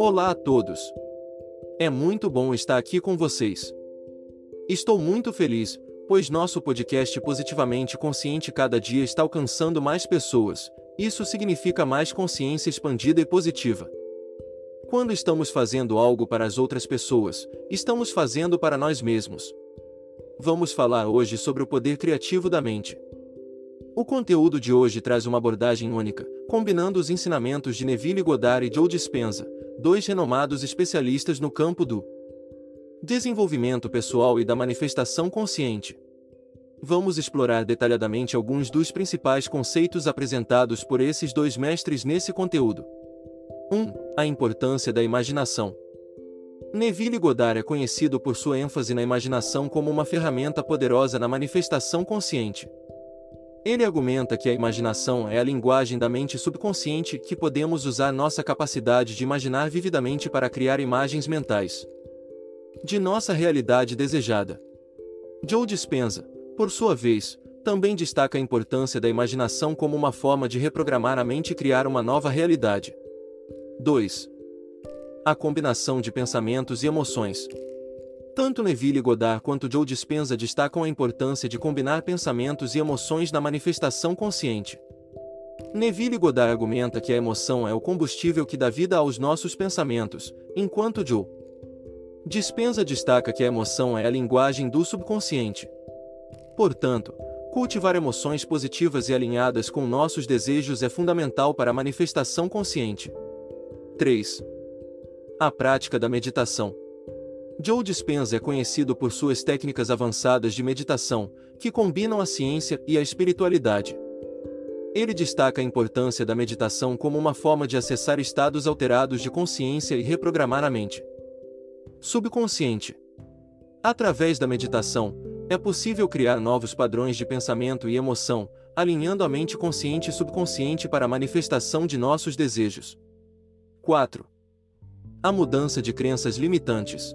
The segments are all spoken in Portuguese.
Olá a todos! É muito bom estar aqui com vocês. Estou muito feliz, pois nosso podcast Positivamente Consciente cada dia está alcançando mais pessoas. Isso significa mais consciência expandida e positiva. Quando estamos fazendo algo para as outras pessoas, estamos fazendo para nós mesmos. Vamos falar hoje sobre o poder criativo da mente. O conteúdo de hoje traz uma abordagem única, combinando os ensinamentos de Neville Goddard e Joe Dispenza, dois renomados especialistas no campo do desenvolvimento pessoal e da manifestação consciente. Vamos explorar detalhadamente alguns dos principais conceitos apresentados por esses dois mestres nesse conteúdo. 1. Um, a importância da imaginação. Neville Goddard é conhecido por sua ênfase na imaginação como uma ferramenta poderosa na manifestação consciente. Ele argumenta que a imaginação é a linguagem da mente subconsciente que podemos usar nossa capacidade de imaginar vividamente para criar imagens mentais de nossa realidade desejada. Joe Dispenza, por sua vez, também destaca a importância da imaginação como uma forma de reprogramar a mente e criar uma nova realidade. 2. A combinação de pensamentos e emoções. Tanto Neville Goddard quanto Joe Dispenza destacam a importância de combinar pensamentos e emoções na manifestação consciente. Neville Goddard argumenta que a emoção é o combustível que dá vida aos nossos pensamentos, enquanto Joe Dispenza destaca que a emoção é a linguagem do subconsciente. Portanto, cultivar emoções positivas e alinhadas com nossos desejos é fundamental para a manifestação consciente. 3. A prática da meditação. Joe Dispenza é conhecido por suas técnicas avançadas de meditação, que combinam a ciência e a espiritualidade. Ele destaca a importância da meditação como uma forma de acessar estados alterados de consciência e reprogramar a mente. Subconsciente. Através da meditação, é possível criar novos padrões de pensamento e emoção, alinhando a mente consciente e subconsciente para a manifestação de nossos desejos. 4. A mudança de crenças limitantes.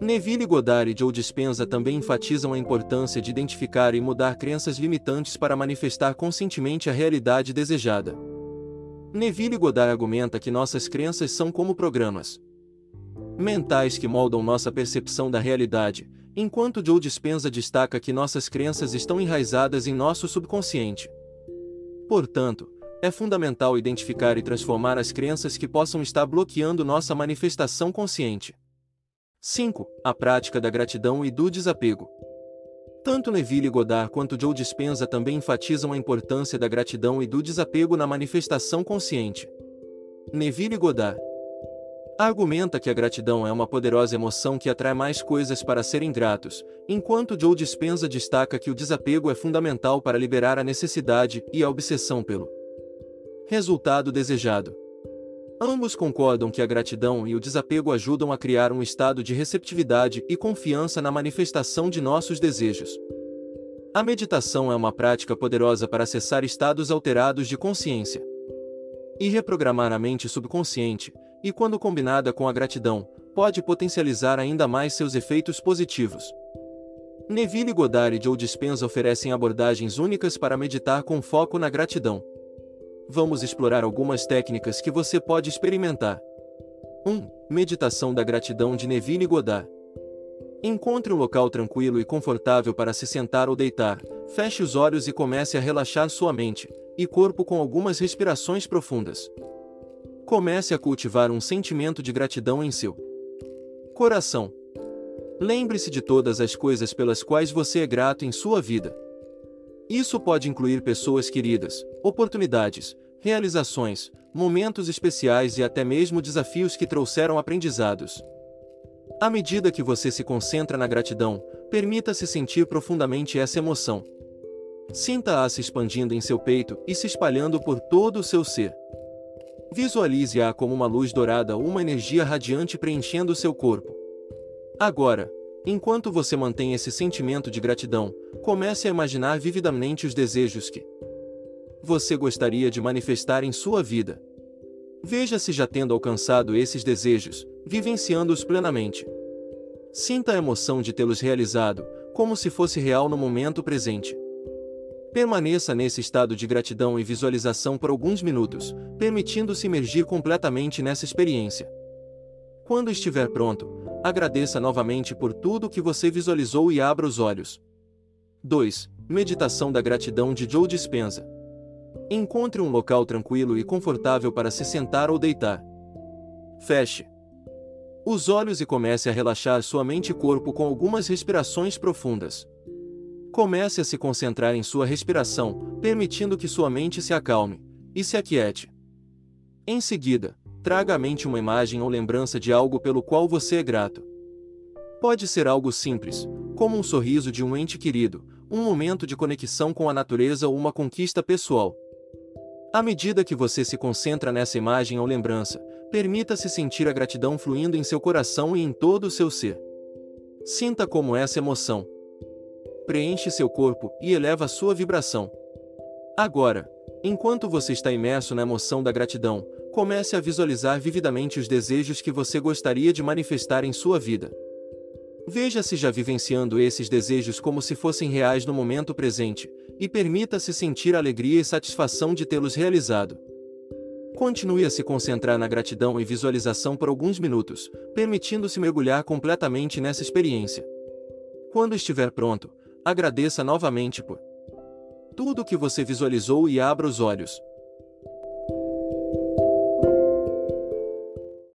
Neville Goddard e Joe Dispenza também enfatizam a importância de identificar e mudar crenças limitantes para manifestar conscientemente a realidade desejada. Neville Goddard argumenta que nossas crenças são como programas mentais que moldam nossa percepção da realidade, enquanto Joe Dispenza destaca que nossas crenças estão enraizadas em nosso subconsciente. Portanto, é fundamental identificar e transformar as crenças que possam estar bloqueando nossa manifestação consciente. 5. A prática da gratidão e do desapego. Tanto Neville Goddard quanto Joe Dispenza também enfatizam a importância da gratidão e do desapego na manifestação consciente. Neville Goddard argumenta que a gratidão é uma poderosa emoção que atrai mais coisas para serem gratos, enquanto Joe Dispenza destaca que o desapego é fundamental para liberar a necessidade e a obsessão pelo resultado desejado. Ambos concordam que a gratidão e o desapego ajudam a criar um estado de receptividade e confiança na manifestação de nossos desejos. A meditação é uma prática poderosa para acessar estados alterados de consciência e reprogramar a mente subconsciente, e quando combinada com a gratidão, pode potencializar ainda mais seus efeitos positivos. Neville Goddard Joe Dispenza oferecem abordagens únicas para meditar com foco na gratidão vamos explorar algumas técnicas que você pode experimentar. 1. Meditação da gratidão de Neville Goddard. Encontre um local tranquilo e confortável para se sentar ou deitar, feche os olhos e comece a relaxar sua mente e corpo com algumas respirações profundas. Comece a cultivar um sentimento de gratidão em seu coração. Lembre-se de todas as coisas pelas quais você é grato em sua vida. Isso pode incluir pessoas queridas, oportunidades, realizações, momentos especiais e até mesmo desafios que trouxeram aprendizados. À medida que você se concentra na gratidão, permita-se sentir profundamente essa emoção. Sinta-a se expandindo em seu peito e se espalhando por todo o seu ser. Visualize-a como uma luz dourada ou uma energia radiante preenchendo seu corpo. Agora, enquanto você mantém esse sentimento de gratidão, comece a imaginar vividamente os desejos que você gostaria de manifestar em sua vida. Veja-se já tendo alcançado esses desejos, vivenciando-os plenamente. Sinta a emoção de tê-los realizado, como se fosse real no momento presente. Permaneça nesse estado de gratidão e visualização por alguns minutos, permitindo-se imergir completamente nessa experiência. Quando estiver pronto, agradeça novamente por tudo que você visualizou e abra os olhos. 2. Meditação da Gratidão de Joe Dispenza. Encontre um local tranquilo e confortável para se sentar ou deitar. Feche os olhos e comece a relaxar sua mente e corpo com algumas respirações profundas. Comece a se concentrar em sua respiração, permitindo que sua mente se acalme e se aquiete. Em seguida, traga à mente uma imagem ou lembrança de algo pelo qual você é grato. Pode ser algo simples, como um sorriso de um ente querido, um momento de conexão com a natureza ou uma conquista pessoal. À medida que você se concentra nessa imagem ou lembrança, permita-se sentir a gratidão fluindo em seu coração e em todo o seu ser. Sinta como essa emoção preenche seu corpo e eleva sua vibração. Agora, enquanto você está imerso na emoção da gratidão, comece a visualizar vividamente os desejos que você gostaria de manifestar em sua vida. Veja-se já vivenciando esses desejos como se fossem reais no momento presente, e permita-se sentir alegria e satisfação de tê-los realizado. Continue a se concentrar na gratidão e visualização por alguns minutos, permitindo-se mergulhar completamente nessa experiência. Quando estiver pronto, agradeça novamente por tudo que você visualizou e abra os olhos.